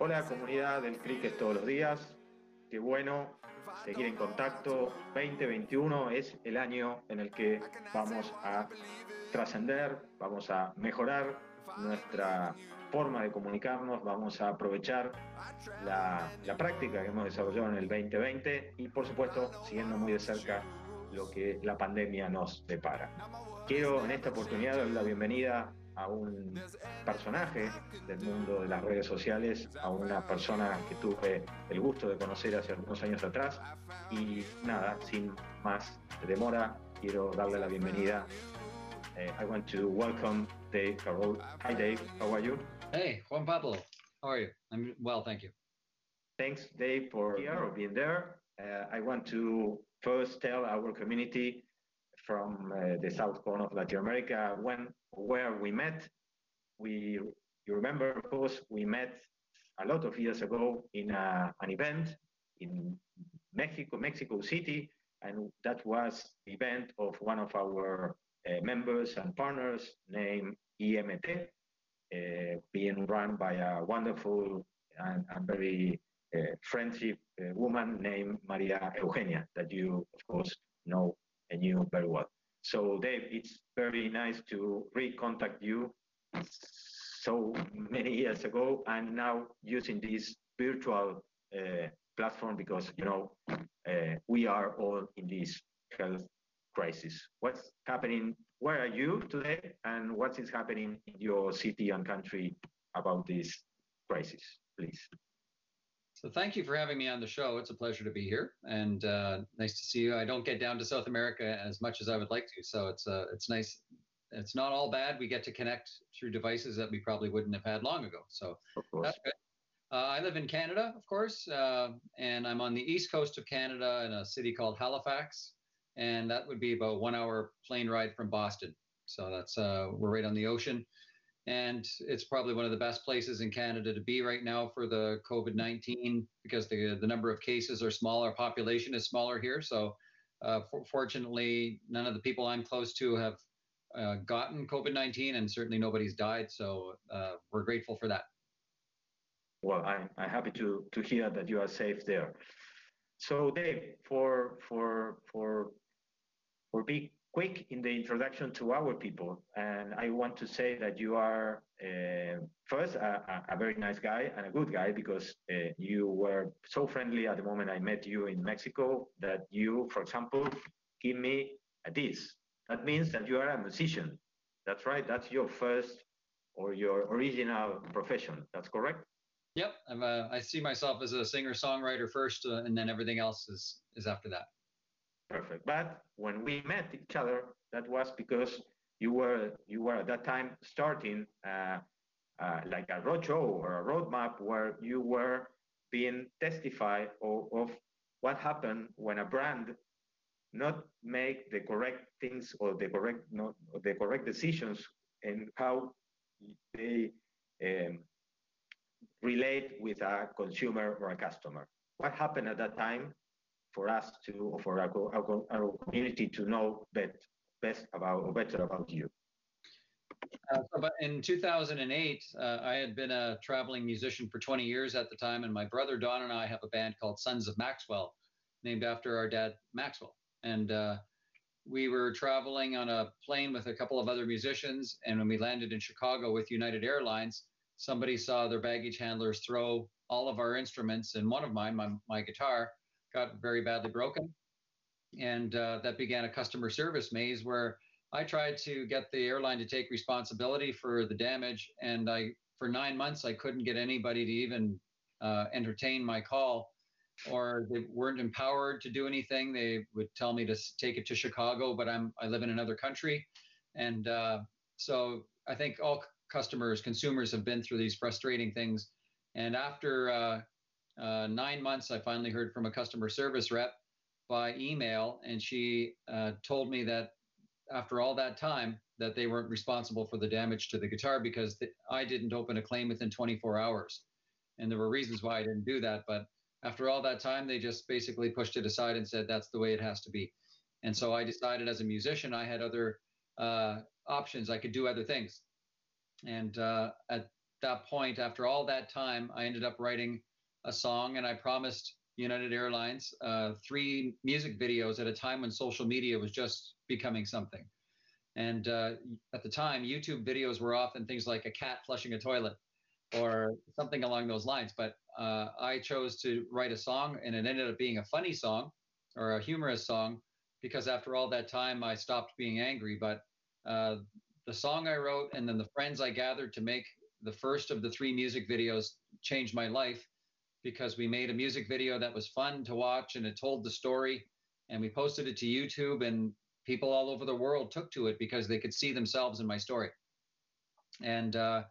Hola comunidad del cricket todos los días. Qué bueno seguir en contacto. 2021 es el año en el que vamos a trascender, vamos a mejorar nuestra forma de comunicarnos, vamos a aprovechar la, práctica que hemos desarrollado en el 2020 y por supuesto siguiendo muy de cerca lo que la pandemia nos depara. Quiero en esta oportunidad dar la bienvenida a un personaje del mundo de las redes sociales, a una persona que tuve el gusto de conocer hace algunos años atrás. Y nada, sin más demora, quiero darle la bienvenida. Uh, I want to welcome Dave Carroll. Hi, Dave. How are you? Hey, Juan Pablo. How are you? I'm well, thank you. Thanks, Dave, for here or being there. Uh, I want to first tell our community from uh, the south corner of Latin America when where we met. We you remember, of course, we met a lot of years ago in a, an event in Mexico, Mexico City, and that was the event of one of our uh, members and partners named EMT, uh, being run by a wonderful and, and very uh, friendship uh, woman named Maria Eugenia, that you, of course, know and knew very well. So, Dave, it's very nice to recontact you so many years ago and now using this virtual uh, platform because, you know, uh, we are all in this health crisis. What's happening? Where are you today? And what is happening in your city and country about this crisis, please? So thank you for having me on the show. It's a pleasure to be here, and uh, nice to see you. I don't get down to South America as much as I would like to, so it's uh, it's nice. It's not all bad. We get to connect through devices that we probably wouldn't have had long ago. So that's good. Uh, I live in Canada, of course, uh, and I'm on the east coast of Canada in a city called Halifax, and that would be about one hour plane ride from Boston. So that's uh, we're right on the ocean and it's probably one of the best places in Canada to be right now for the COVID 19 because the, the number of cases are smaller, population is smaller here. So, uh, for, fortunately, none of the people I'm close to have uh, gotten COVID 19, and certainly nobody's died. So, uh, we're grateful for that. Well, I'm, I'm happy to, to hear that you are safe there. So, Dave, for, for, for, for big quick in the introduction to our people. And I want to say that you are uh, first a, a, very nice guy and a good guy because uh, you were so friendly at the moment I met you in Mexico that you, for example, give me a diss. That means that you are a musician. That's right. That's your first or your original profession. That's correct. Yep, I'm a, I see myself as a singer songwriter first, uh, and then everything else is is after that. Perfect. But when we met each other, that was because you were you were at that time starting uh, uh, like a roadshow or a roadmap where you were being testified of, of what happened when a brand not make the correct things or the correct not the correct decisions and how they um, relate with a consumer or a customer. What happened at that time for us to, or for our, our, our community to know bet, best about, or better about you? Uh, but in 2008, uh, I had been a traveling musician for 20 years at the time, and my brother Don and I have a band called Sons of Maxwell, named after our dad Maxwell. And uh, we were traveling on a plane with a couple of other musicians, and when we landed in Chicago with United Airlines, somebody saw their baggage handlers throw all of our instruments and one of mine, my, my guitar, got very badly broken. And uh, that began a customer service maze where I tried to get the airline to take responsibility for the damage. And I, for nine months, I couldn't get anybody to even uh, entertain my call or they weren't empowered to do anything. They would tell me to take it to Chicago, but I'm, I live in another country. And uh, so I think all customers, consumers have been through these frustrating things. And after uh, nine months, I finally heard from a customer service rep by email, and she uh, told me that after all that time, that they weren't responsible for the damage to the guitar because th- I didn't open a claim within 24 hours, and there were reasons why I didn't do that. But after all that time, they just basically pushed it aside and said that's the way it has to be. And so I decided as a musician, I had other uh, options. I could do other things. And uh, at that point, after all that time, I ended up writing a song and I promised United Airlines uh, three music videos at a time when social media was just becoming something. And uh, at the time, YouTube videos were often things like a cat flushing a toilet or something along those lines. But uh, I chose to write a song, and it ended up being a funny song or a humorous song because after all that time, I stopped being angry. But uh, the song I wrote and then the friends I gathered to make the first of the three music videos changed my life because we made a music video that was fun to watch and it told the story and we posted it to YouTube and people all over the world took to it because they could see themselves in my story. And uh,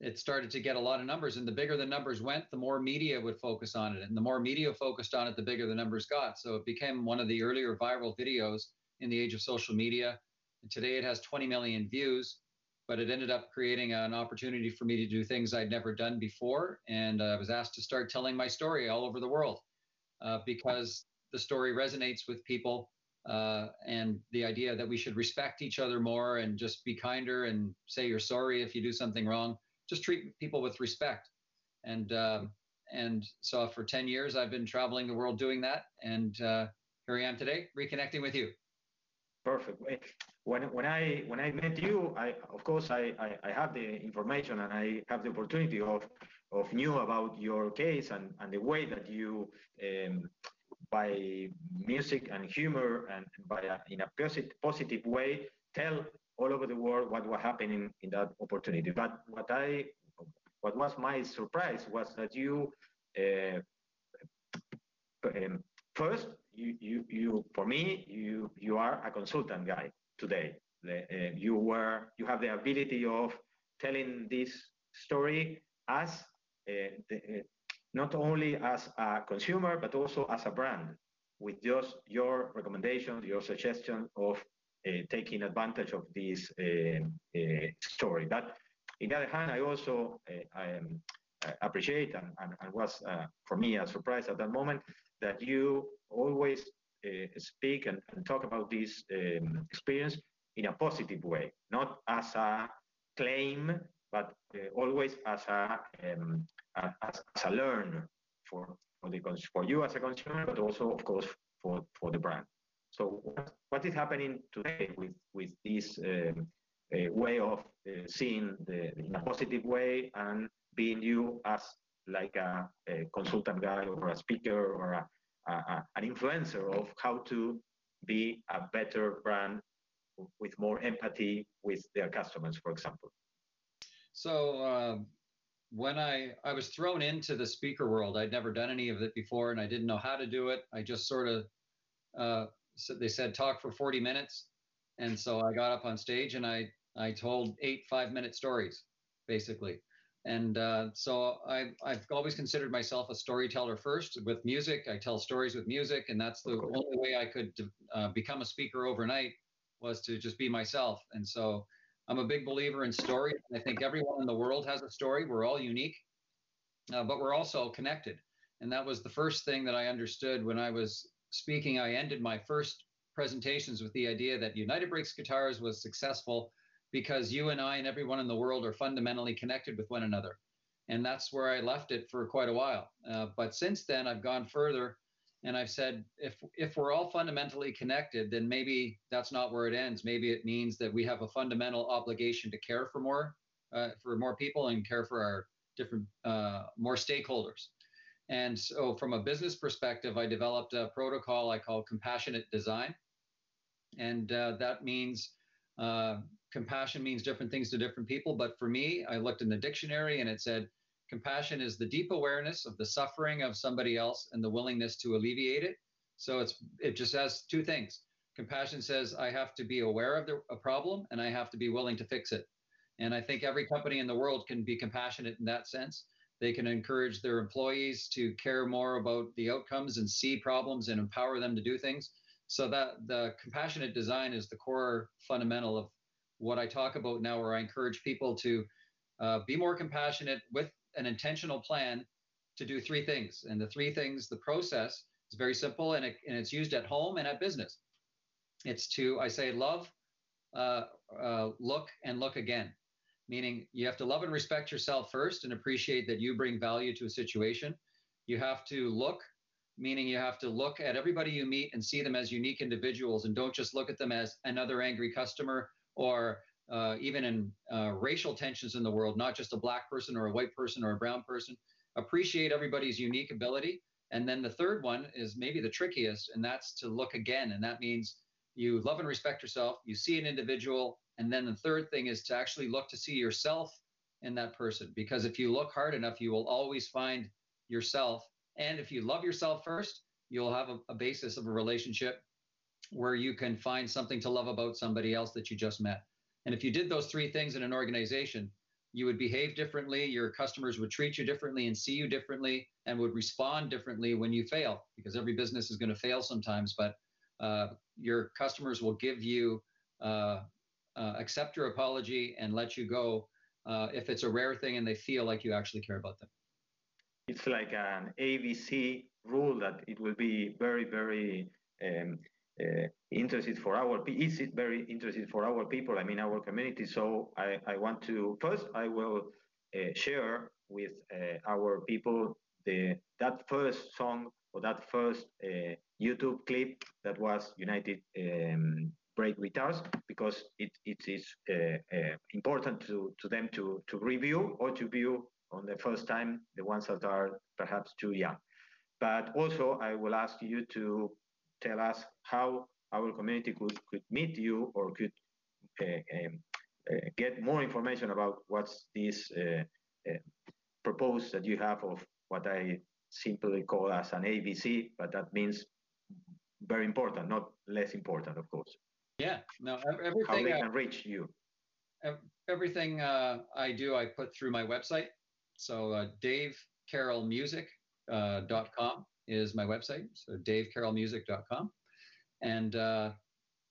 it started to get a lot of numbers. And the bigger the numbers went, the more media would focus on it. And the more media focused on it, the bigger the numbers got. So it became one of the earlier viral videos in the age of social media. And today it has 20 million views, but it ended up creating an opportunity for me to do things I'd never done before. And uh, I was asked to start telling my story all over the world uh, because the story resonates with people uh, and the idea that we should respect each other more and just be kinder and say you're sorry if you do something wrong. Just treat people with respect. And um, and so for 10 years, I've been traveling the world doing that. And uh, here I am today, reconnecting with you. Perfect. When, when I when I met you, I of course I, I, I have the information and I have the opportunity of of knew about your case and, and the way that you um, by music and humor and by a, in a positive, positive way tell all over the world what was happening in that opportunity. But what I, what was my surprise was that you, uh, um, first, you, you, you, for me, you, you are a consultant guy today. The, uh, you were, you have the ability of telling this story as uh, the, not only as a consumer, but also as a brand with just your recommendations, your suggestion of uh, taking advantage of this uh, uh, story. But in the other hand, I also I, appreciate and, and, and was for me a surprise at that moment that you always speak and, and, talk about this um, experience in a positive way, not as a claim, but always as a um, as, as a learn for for the for you as a consumer, but also of course for for the brand. So what is happening today with with this um, uh, way of uh, seeing the in a positive way and being you as like a, a consultant guy or a speaker or a, a, an influencer of how to be a better brand with more empathy with their customers, for example. So um, when I I was thrown into the speaker world, I'd never done any of it before, and I didn't know how to do it. I just sort of uh, so they said talk for 40 minutes, and so I got up on stage and I I told eight five minute stories, basically. And uh, so I, I've always considered myself a storyteller first with music. I tell stories with music, and that's the only way I could uh, become a speaker overnight was to just be myself. And so I'm a big believer in story. I think everyone in the world has a story. We're all unique, uh, but we're also connected. And that was the first thing that I understood when I was speaking. I ended my first presentations with the idea that United Breaks Guitars was successful because you and I and everyone in the world are fundamentally connected with one another. And that's where I left it for quite a while. Uh, but since then, I've gone further and I've said, if if we're all fundamentally connected, then maybe that's not where it ends. Maybe it means that we have a fundamental obligation to care for more, uh, for more people and care for our different uh, more stakeholders. And so, from a business perspective, I developed a protocol I call compassionate design, and uh, that means uh, compassion means different things to different people. But for me, I looked in the dictionary and it said Compassion is the deep awareness of the suffering of somebody else and the willingness to alleviate it. So it's it just has two things. Compassion says I have to be aware of the, a problem and I have to be willing to fix it. And I think every company in the world can be compassionate in that sense. They can encourage their employees to care more about the outcomes and see problems and empower them to do things. So that the compassionate design is the core fundamental of what I talk about now, where I encourage people to uh, be more compassionate with an intentional plan to do three things. And the three things, the process is very simple and, it, and it's used at home and at business. It's to, I say, love, uh, uh, look, and look again. meaning you have to love and respect yourself first and appreciate that you bring value to a situation. You have to look, meaning you have to look at everybody you meet and see them as unique individuals and don't just look at them as another angry customer or uh, even in uh, racial tensions in the world, not just a black person or a white person or a brown person. Appreciate everybody's unique ability. And then the third one is maybe the trickiest, and that's to look again. And that means you love and respect yourself, you see an individual and then the third thing is to actually look to see yourself in that person. Because if you look hard enough, you will always find yourself. And if you love yourself first, you'll have a, a basis of a relationship where you can find something to love about somebody else that you just met. And if you did those three things in an organization, you would behave differently, your customers would treat you differently and see you differently and would respond differently when you fail because every business is going to fail sometimes, but uh, your customers will give you uh, uh, accept your apology and let you go uh, if it's a rare thing and they feel like you actually care about them. It's like an ABC rule that it will be very, very um, interested for our is it very interested for our people i mean our community so i, I want to first i will uh, share with uh, our people the that first song or that first uh, youtube clip that was united um, break us because it, it is uh, uh, important to, to them to, to review or to view on the first time the ones that are perhaps too young. But also, I will ask you to tell us how our community could, could meet you or could uh, um, uh, get more information about what's this uh, uh, proposed that you have of what I simply call as an ABC, but that means very important, not less important, of course. Yeah, no, everything. How they can reach you. Everything uh, I do, I put through my website. So uh, davecarrollmusic.com uh, is my website. So davecarrollmusic.com. And uh,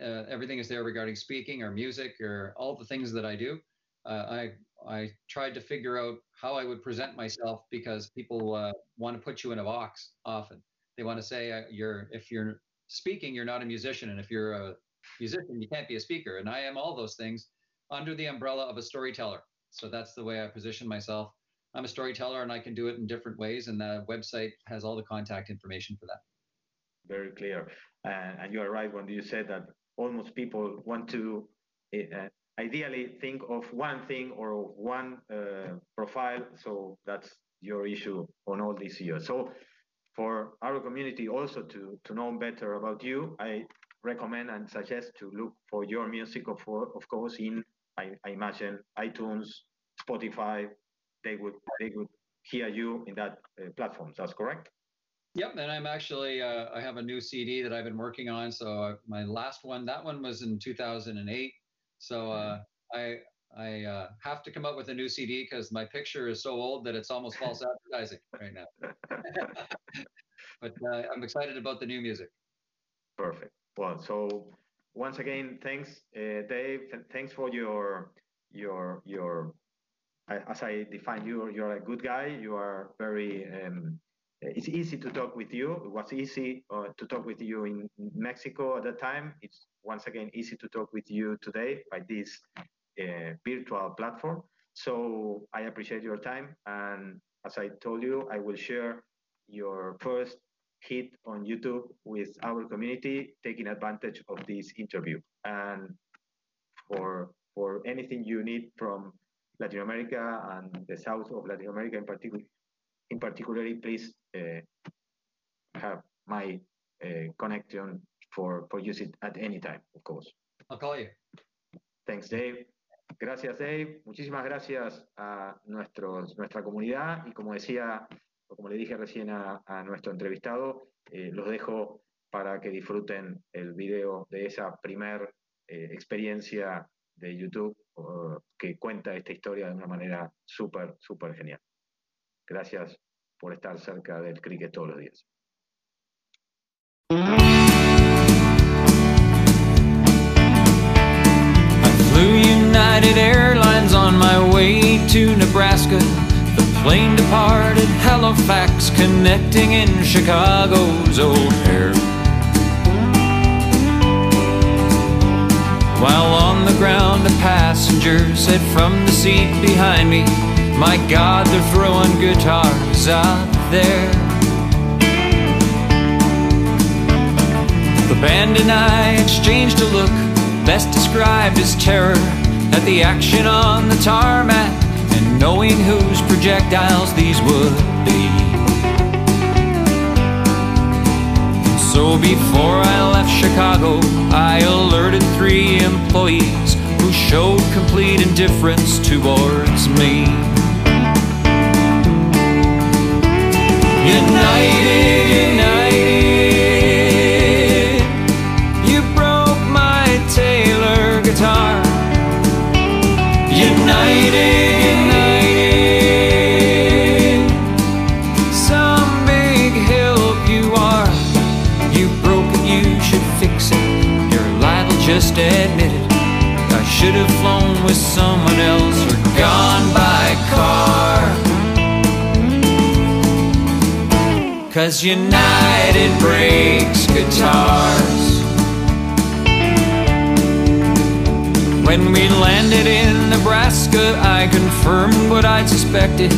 uh, everything is there regarding speaking or music or all the things that I do. Uh, I I tried to figure out how I would present myself because people uh, want to put you in a box often. They want to say uh, you're if you're speaking, you're not a musician, and if you're a musician, you can't be a speaker. And I am all those things under the umbrella of a storyteller. So that's the way I position myself. I'm a storyteller and I can do it in different ways. And the website has all the contact information for that. Very clear. And you are right when you said that almost people want to uh, ideally think of one thing or one uh, profile. So that's your issue on all these years. So for our community also to, to know better about you, I recommend and suggest to look for your music, of, of course, in I, I imagine iTunes, Spotify. They would they would hear you in that uh, platforms. That's correct. Yep, and I'm actually uh, I have a new CD that I've been working on. So uh, my last one, that one was in 2008. So uh, I I uh, have to come up with a new CD because my picture is so old that it's almost false advertising right now. but uh, I'm excited about the new music. Perfect. Well, so once again, thanks, uh, Dave. Thanks for your your your. As I define you, you're a good guy. You are very. Um, it's easy to talk with you. It was easy uh, to talk with you in Mexico at the time. It's once again easy to talk with you today by this uh, virtual platform. So I appreciate your time. And as I told you, I will share your first hit on YouTube with our community, taking advantage of this interview. And for for anything you need from Latin America and the south of Latin America in particular, in particularly, please uh, have my uh, connection for for use it at any time, of course. I'll call you. Thanks, Dave. Gracias, Dave. Muchísimas gracias a nuestros, nuestra comunidad y como decía como le dije recién a, nuestro entrevistado, eh, los dejo para que disfruten el video de esa primer eh, experiencia de YouTube que cuenta esta historia de una manera súper, súper genial. Gracias por estar cerca del cricket todos los días. United Airlines on my way to Nebraska. Plane departed Halifax, connecting in Chicago's O'Hare. While on the ground, a passenger said from the seat behind me, My God, they're throwing guitars out there. The band and I exchanged a look, best described as terror, at the action on the tarmac, and knowing whose projectiles these would So before I left Chicago, I alerted three employees who showed complete indifference towards me. United, united, just admit it. I should have flown with someone else or gone by car. Cause United breaks guitars. When we landed in Nebraska, I confirmed what I'd suspected.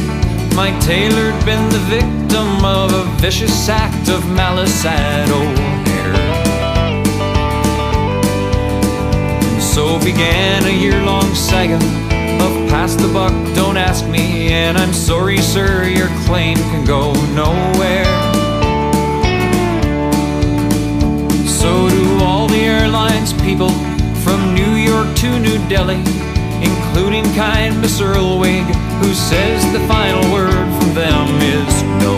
Mike Taylor'd been the victim of a vicious act of malice at O'Hare. So began a year long saga of pass the buck, don't ask me. And I'm sorry, sir, your claim can go nowhere. So do all the airlines people from New York to New Delhi, including kind Miss Irlweg, who says the final word from them is no.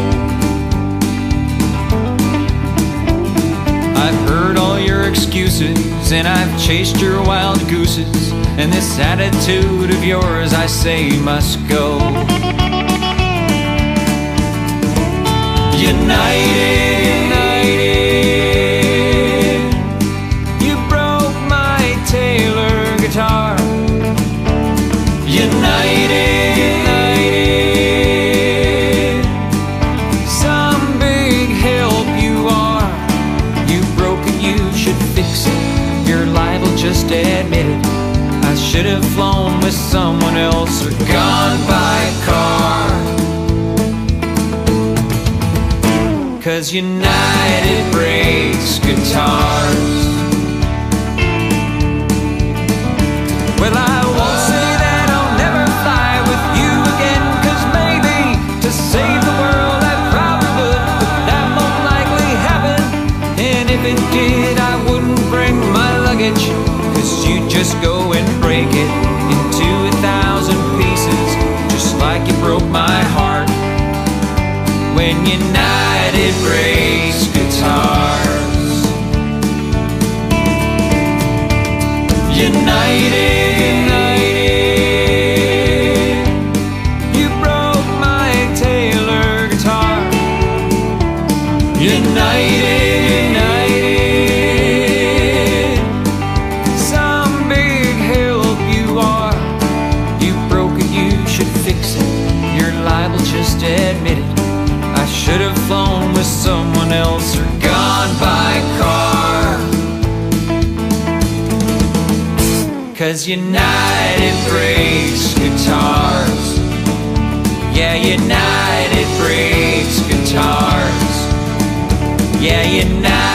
Excuses and I've chased your wild gooses, and this attitude of yours I say must go. United, United breaks guitars. Well, I won't say that I'll never fly with you again, cause maybe to save the world I probably would, but that won't likely happen. And if it did, I wouldn't bring my luggage, cause you'd just go and break it into a thousand pieces, just like you broke my heart when United Cause United breaks guitars. Yeah, United breaks guitars. Yeah, United